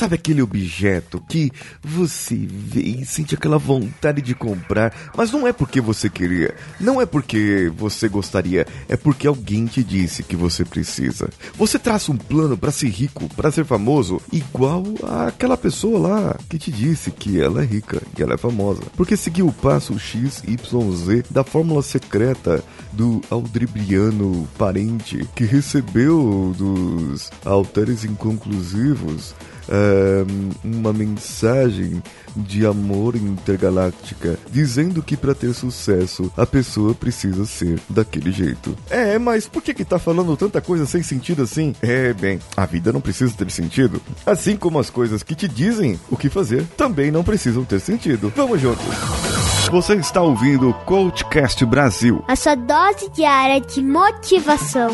Sabe aquele objeto que você vê e sente aquela vontade de comprar, mas não é porque você queria, não é porque você gostaria, é porque alguém te disse que você precisa. Você traça um plano para ser rico, para ser famoso, igual àquela pessoa lá que te disse que ela é rica, que ela é famosa. Porque seguiu o passo X, Y, Z da fórmula secreta do Aldribriano parente que recebeu dos altares inconclusivos uma mensagem de amor intergaláctica, dizendo que para ter sucesso a pessoa precisa ser daquele jeito. É, mas por que que tá falando tanta coisa sem sentido assim? É, bem, a vida não precisa ter sentido, assim como as coisas que te dizem o que fazer também não precisam ter sentido. Vamos juntos. Você está ouvindo o Coachcast Brasil. A sua dose diária de motivação.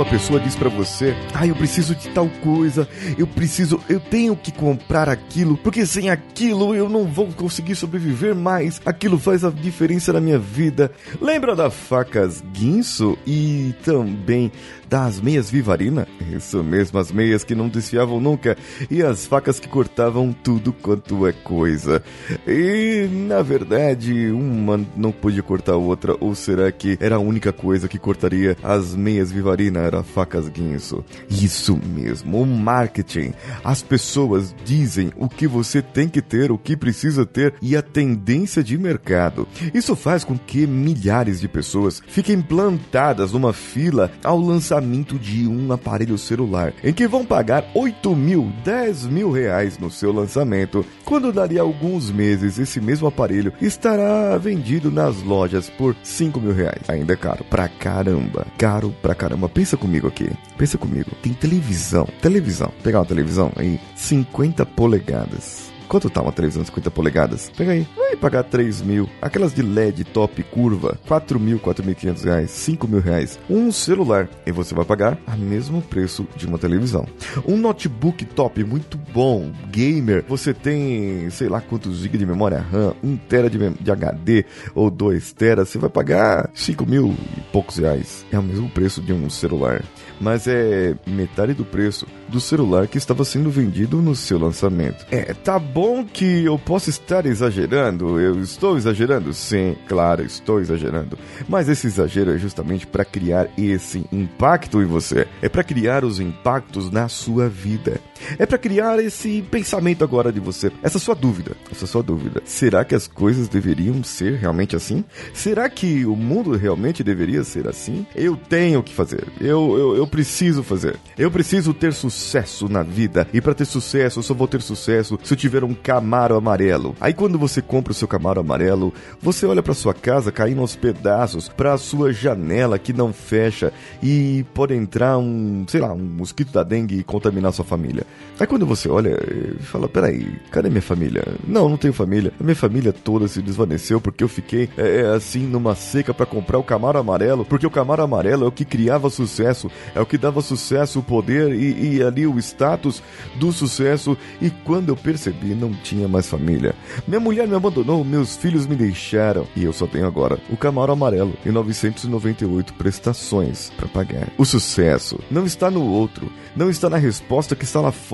Uma pessoa diz para você: "Ah, eu preciso de tal coisa, eu preciso, eu tenho que comprar aquilo, porque sem aquilo eu não vou conseguir sobreviver mais. Aquilo faz a diferença na minha vida". Lembra da facas Guinso e também das meias Vivarina? Isso mesmo, as meias que não desfiavam nunca e as facas que cortavam tudo quanto é coisa. E na verdade, uma não podia cortar a outra, ou será que era a única coisa que cortaria as meias Vivarina? Era facas guinso. Isso mesmo, o marketing. As pessoas dizem o que você tem que ter, o que precisa ter e a tendência de mercado. Isso faz com que milhares de pessoas fiquem plantadas numa fila ao lançamento de um aparelho celular, em que vão pagar 8 mil, 10 mil reais no seu lançamento, quando daria alguns meses esse mesmo aparelho estará vendido nas lojas por 5 mil reais. Ainda é caro pra caramba, caro pra caramba. Pensa comigo aqui, pensa comigo. Tem televisão, televisão, pegar uma televisão aí, 50 polegadas Quanto tá uma televisão de 50 polegadas? Pega aí. Vai pagar 3 mil. Aquelas de LED top curva, 4 mil, 4.500 reais, 5 mil reais. Um celular. E você vai pagar o mesmo preço de uma televisão. Um notebook top, muito bom, gamer. Você tem, sei lá quantos GB de memória RAM, 1 tera de, de HD ou 2 teras. Você vai pagar 5 mil e poucos reais. É o mesmo preço de um celular. Mas é metade do preço do celular que estava sendo vendido no seu lançamento. É, tá bom que eu posso estar exagerando, eu estou exagerando? Sim, claro, estou exagerando. Mas esse exagero é justamente para criar esse impacto em você. É para criar os impactos na sua vida. É para criar esse pensamento agora de você, essa sua dúvida, essa sua dúvida. Será que as coisas deveriam ser realmente assim? Será que o mundo realmente deveria ser assim? Eu tenho que fazer. Eu, eu, eu preciso fazer. Eu preciso ter sucesso na vida. E para ter sucesso, eu só vou ter sucesso se eu tiver um Camaro amarelo. Aí quando você compra o seu Camaro amarelo, você olha para sua casa caindo aos pedaços, para sua janela que não fecha e pode entrar um, sei lá, um mosquito da dengue e contaminar sua família. Aí quando você olha e fala, peraí, cadê minha família? Não, não tenho família. A minha família toda se desvaneceu porque eu fiquei é assim numa seca para comprar o Camaro amarelo, porque o Camaro amarelo é o que criava sucesso, é o que dava sucesso, o poder e, e ali o status do sucesso e quando eu percebi não tinha mais família. Minha mulher me abandonou, meus filhos me deixaram e eu só tenho agora o Camaro amarelo e 998 prestações para pagar. O sucesso não está no outro, não está na resposta que está lá fora,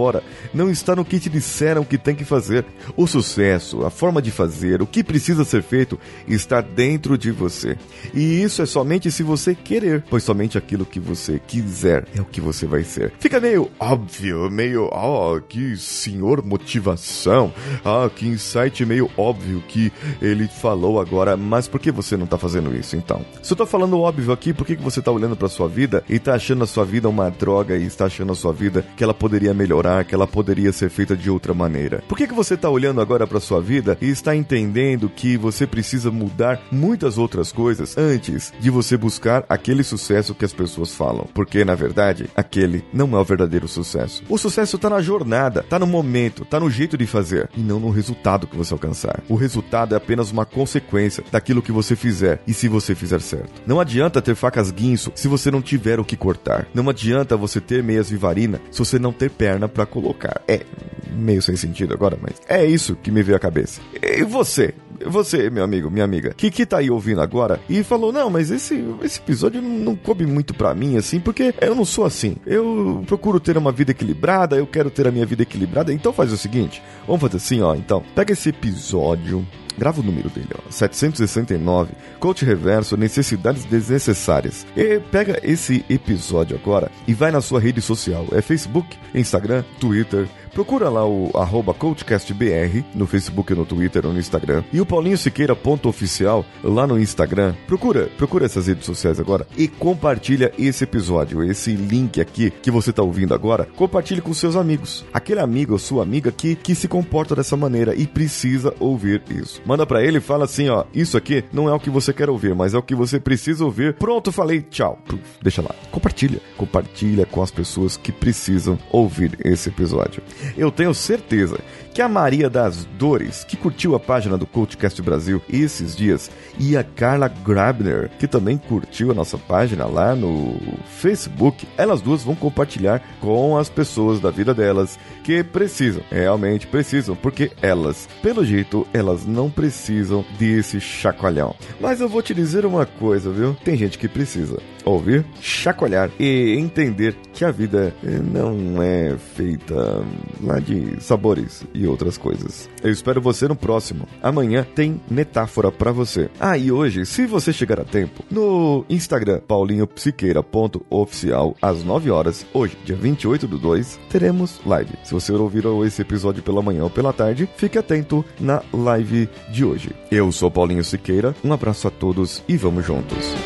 não está no que te disseram que tem que fazer. O sucesso, a forma de fazer, o que precisa ser feito está dentro de você. E isso é somente se você querer, pois somente aquilo que você quiser é o que você vai ser. Fica meio óbvio, meio, ah, que senhor motivação, ah, que insight meio óbvio que ele falou agora, mas por que você não tá fazendo isso então? Se eu tô falando óbvio aqui, por que, você tá olhando pra sua vida e tá achando a sua vida uma droga e está achando a sua vida que ela poderia melhorar? Melhorar, que ela poderia ser feita de outra maneira. Por que, que você está olhando agora para sua vida e está entendendo que você precisa mudar muitas outras coisas antes de você buscar aquele sucesso que as pessoas falam? Porque, na verdade, aquele não é o verdadeiro sucesso. O sucesso está na jornada, está no momento, está no jeito de fazer e não no resultado que você alcançar. O resultado é apenas uma consequência daquilo que você fizer e se você fizer certo. Não adianta ter facas guinso se você não tiver o que cortar. Não adianta você ter meias vivarina se você não ter perna para colocar. É meio sem sentido agora, mas é isso que me veio à cabeça. E você? Você, meu amigo, minha amiga, que, que tá aí ouvindo agora e falou: Não, mas esse, esse episódio não, coube muito pra mim, assim, porque eu não sou assim. Eu procuro ter uma vida equilibrada, eu quero ter a minha vida equilibrada. Então faz o seguinte: vamos fazer assim, ó. Então, pega esse episódio, grava o número dele, ó, 769, Coach Reverso, Necessidades Desnecessárias. E pega esse episódio agora e vai na sua rede social, é Facebook, Instagram, Twitter, Procura lá o arroba CoachCastBR no Facebook, no Twitter ou no Instagram. E o Paulinho Siqueira ponto oficial lá no Instagram. Procura, procura essas redes sociais agora e compartilha esse episódio, esse link aqui que você está ouvindo agora. Compartilhe com seus amigos. Aquele amigo ou sua amiga que, que se comporta dessa maneira e precisa ouvir isso. Manda para ele e fala assim, ó, isso aqui não é o que você quer ouvir, mas é o que você precisa ouvir. Pronto, falei, tchau. Deixa lá. Compartilha. Compartilha com as pessoas que precisam ouvir esse episódio. Eu tenho certeza que a Maria das Dores, que curtiu a página do CoachCast Brasil esses dias, e a Carla Grabner, que também curtiu a nossa página lá no Facebook, elas duas vão compartilhar com as pessoas da vida delas que precisam, realmente precisam, porque elas, pelo jeito, elas não precisam desse chacoalhão. Mas eu vou te dizer uma coisa, viu? Tem gente que precisa ouvir, chacoalhar e entender que a vida eh, não é feita lá de sabores e outras coisas. Eu espero você no próximo. Amanhã tem metáfora para você. Ah, e hoje, se você chegar a tempo, no Instagram paulinhopsiqueira.oficial às 9 horas, hoje, dia 28 do 2, teremos live. Se você ouvir esse episódio pela manhã ou pela tarde, fique atento na live de hoje. Eu sou Paulinho Siqueira, um abraço a todos e vamos juntos.